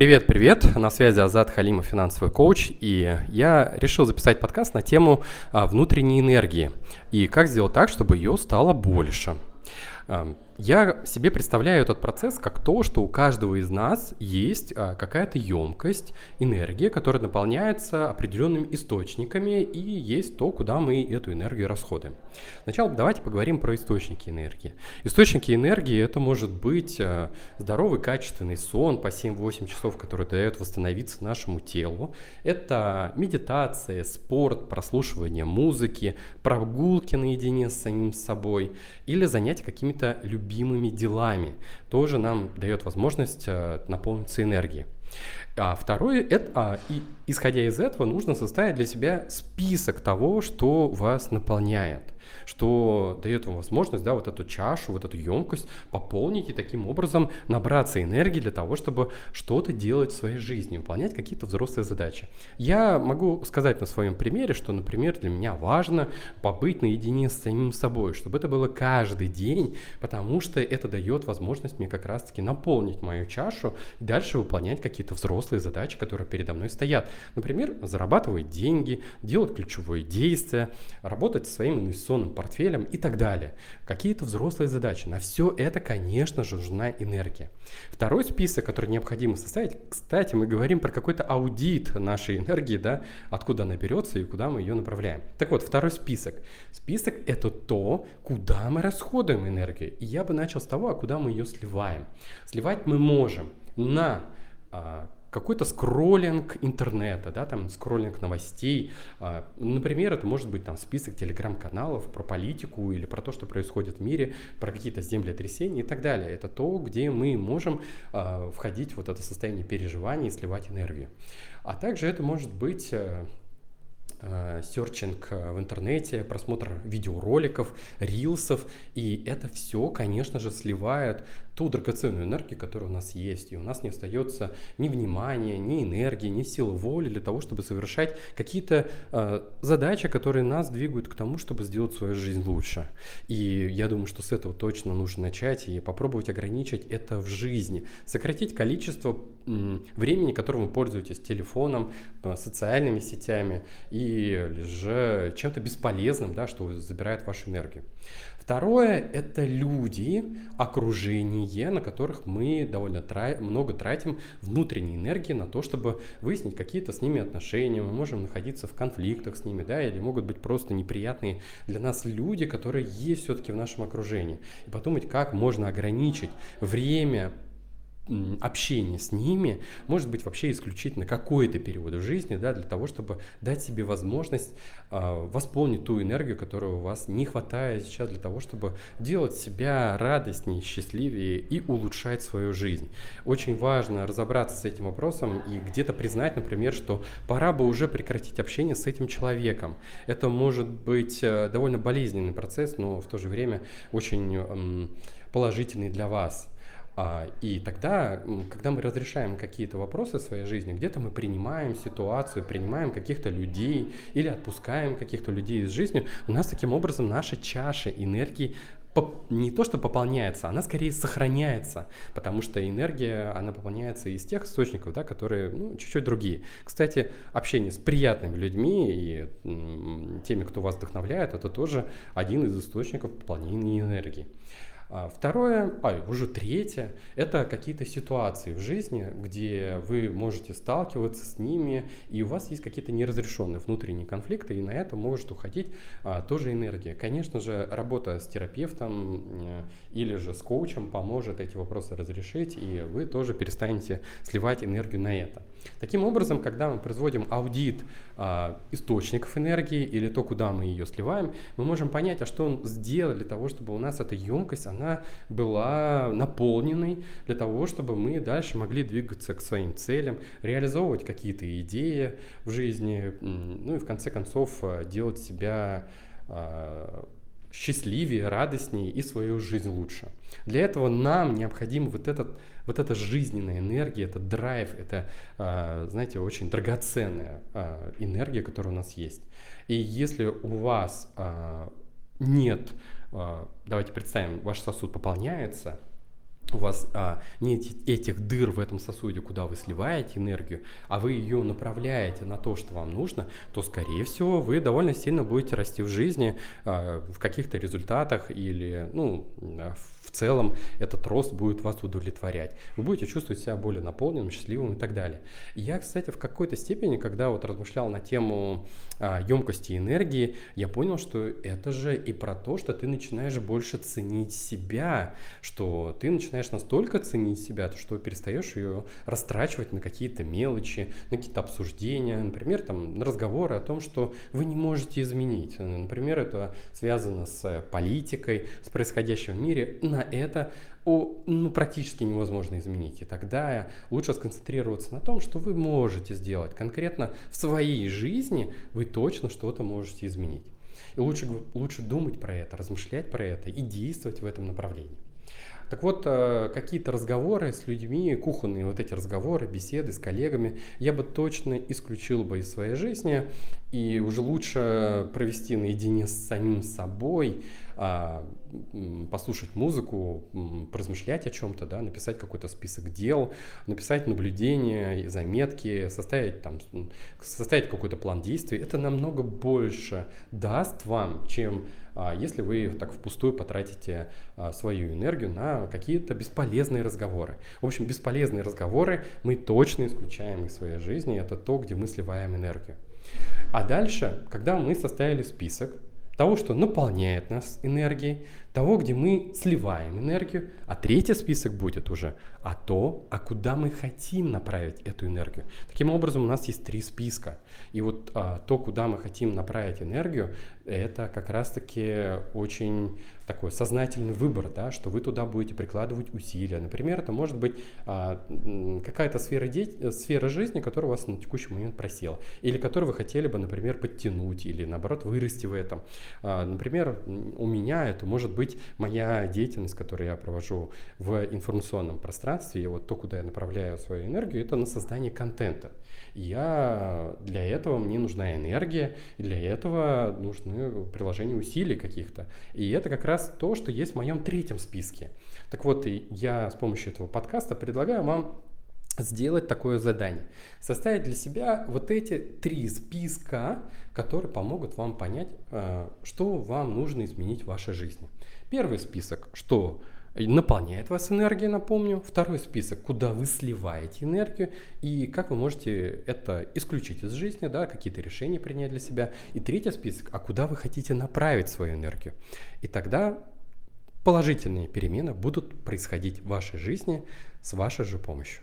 Привет, привет! На связи Азат Халимов, финансовый коуч, и я решил записать подкаст на тему а, внутренней энергии и как сделать так, чтобы ее стало больше. Я себе представляю этот процесс как то, что у каждого из нас есть а, какая-то емкость, энергия, которая наполняется определенными источниками, и есть то, куда мы эту энергию расходуем. Сначала давайте поговорим про источники энергии. Источники энергии это может быть а, здоровый, качественный сон по 7-8 часов, который дает восстановиться нашему телу. Это медитация, спорт, прослушивание музыки, прогулки наедине с самим собой или занятия какими-то любимыми любимыми делами, тоже нам дает возможность э, наполниться энергией. А второе, это, а, и, исходя из этого, нужно составить для себя список того, что вас наполняет что дает вам возможность, да, вот эту чашу, вот эту емкость пополнить и таким образом набраться энергии для того, чтобы что-то делать в своей жизни, выполнять какие-то взрослые задачи. Я могу сказать на своем примере, что, например, для меня важно побыть наедине с самим собой, чтобы это было каждый день, потому что это дает возможность мне как раз-таки наполнить мою чашу и дальше выполнять какие-то взрослые задачи, которые передо мной стоят. Например, зарабатывать деньги, делать ключевое действие, работать со своим инвестиционным портфелем и так далее. Какие-то взрослые задачи. На все это, конечно же, нужна энергия. Второй список, который необходимо составить, кстати, мы говорим про какой-то аудит нашей энергии, да, откуда она берется и куда мы ее направляем. Так вот, второй список. Список – это то, куда мы расходуем энергию. И я бы начал с того, а куда мы ее сливаем. Сливать мы можем на какой-то скроллинг интернета, да, там скроллинг новостей. А, например, это может быть там список телеграм-каналов про политику или про то, что происходит в мире, про какие-то землетрясения и так далее. Это то, где мы можем а, входить в вот это состояние переживания и сливать энергию. А также это может быть э, Э, серчинг э, в интернете, просмотр видеороликов, рилсов, и это все, конечно же, сливает ту драгоценную энергию, которая у нас есть, и у нас не остается ни внимания, ни энергии, ни силы воли для того, чтобы совершать какие-то э, задачи, которые нас двигают к тому, чтобы сделать свою жизнь лучше. И я думаю, что с этого точно нужно начать и попробовать ограничить это в жизни, сократить количество времени, которым вы пользуетесь телефоном, э, социальными сетями и же чем-то бесполезным, да, что забирает вашу энергию. Второе – это люди, окружение, на которых мы довольно тра- много тратим внутренней энергии на то, чтобы выяснить какие-то с ними отношения. Мы можем находиться в конфликтах с ними, да, или могут быть просто неприятные для нас люди, которые есть все-таки в нашем окружении. И подумать, как можно ограничить время, общение с ними может быть вообще исключительно какой-то период в жизни, да, для того, чтобы дать себе возможность э, восполнить ту энергию, которую у вас не хватает сейчас для того, чтобы делать себя радостнее, счастливее и улучшать свою жизнь. Очень важно разобраться с этим вопросом и где-то признать, например, что пора бы уже прекратить общение с этим человеком. Это может быть э, довольно болезненный процесс, но в то же время очень э, положительный для вас. А, и тогда, когда мы разрешаем какие-то вопросы в своей жизни, где-то мы принимаем ситуацию, принимаем каких-то людей или отпускаем каких-то людей из жизни, у нас таким образом наша чаша энергии не то, что пополняется, она скорее сохраняется, потому что энергия, она пополняется из тех источников, да, которые ну, чуть-чуть другие. Кстати, общение с приятными людьми и теми, кто вас вдохновляет, это тоже один из источников пополнения энергии. А второе, а уже третье, это какие-то ситуации в жизни, где вы можете сталкиваться с ними, и у вас есть какие-то неразрешенные внутренние конфликты, и на это может уходить а, тоже энергия. Конечно же, работа с терапевтом э, или же с коучем поможет эти вопросы разрешить, и вы тоже перестанете сливать энергию на это. Таким образом, когда мы производим аудит а, источников энергии или то, куда мы ее сливаем, мы можем понять, а что он сделал для того, чтобы у нас эта емкость, она была наполненной, для того, чтобы мы дальше могли двигаться к своим целям, реализовывать какие-то идеи в жизни, ну и в конце концов а, делать себя а, счастливее, радостнее и свою жизнь лучше. Для этого нам необходим вот, этот, вот эта жизненная энергия, этот драйв, это, а, знаете, очень драгоценная энергия, которая у нас есть. И если у вас нет, давайте представим, ваш сосуд пополняется, у вас а, нет этих дыр в этом сосуде, куда вы сливаете энергию, а вы ее направляете на то, что вам нужно, то, скорее всего, вы довольно сильно будете расти в жизни, а, в каких-то результатах или, ну, в целом этот рост будет вас удовлетворять. Вы будете чувствовать себя более наполненным, счастливым и так далее. Я, кстати, в какой-то степени, когда вот размышлял на тему а, емкости энергии, я понял, что это же и про то, что ты начинаешь больше ценить себя, что ты начинаешь настолько ценить себя, что перестаешь ее растрачивать на какие-то мелочи, на какие-то обсуждения, например, там, на разговоры о том, что вы не можете изменить. Например, это связано с политикой, с происходящим в мире. На это о, ну, практически невозможно изменить. И тогда лучше сконцентрироваться на том, что вы можете сделать. Конкретно в своей жизни вы точно что-то можете изменить. И лучше, лучше думать про это, размышлять про это и действовать в этом направлении. Так вот, э, какие-то разговоры с людьми, кухонные вот эти разговоры, беседы с коллегами, я бы точно исключил бы из своей жизни. И уже лучше провести наедине с самим собой, послушать музыку, поразмышлять о чем-то, да, написать какой-то список дел, написать наблюдения, заметки, составить, там, составить какой-то план действий. Это намного больше даст вам, чем а, если вы так впустую потратите а, свою энергию на какие-то бесполезные разговоры. В общем, бесполезные разговоры мы точно исключаем из своей жизни. Это то, где мы сливаем энергию. А дальше, когда мы составили список, того, что наполняет нас энергией, того, где мы сливаем энергию, а третий список будет уже а то, а куда мы хотим направить эту энергию. Таким образом, у нас есть три списка. И вот а, то, куда мы хотим направить энергию, это как раз-таки очень такой сознательный выбор, да, что вы туда будете прикладывать усилия. Например, это может быть а, какая-то сфера, де... сфера жизни, которая у вас на текущий момент просела, или которую вы хотели бы, например, подтянуть, или наоборот вырасти в этом. А, например, у меня это может быть моя деятельность, которую я провожу в информационном пространстве, и вот то, куда я направляю свою энергию, это на создание контента. я для этого мне нужна энергия, и для этого нужны приложения усилий каких-то. И это как раз то, что есть в моем третьем списке. Так вот, я с помощью этого подкаста предлагаю вам сделать такое задание. Составить для себя вот эти три списка, которые помогут вам понять, э, что вам нужно изменить в вашей жизни. Первый список, что наполняет вас энергией, напомню. Второй список, куда вы сливаете энергию и как вы можете это исключить из жизни, да, какие-то решения принять для себя. И третий список, а куда вы хотите направить свою энергию. И тогда положительные перемены будут происходить в вашей жизни с вашей же помощью.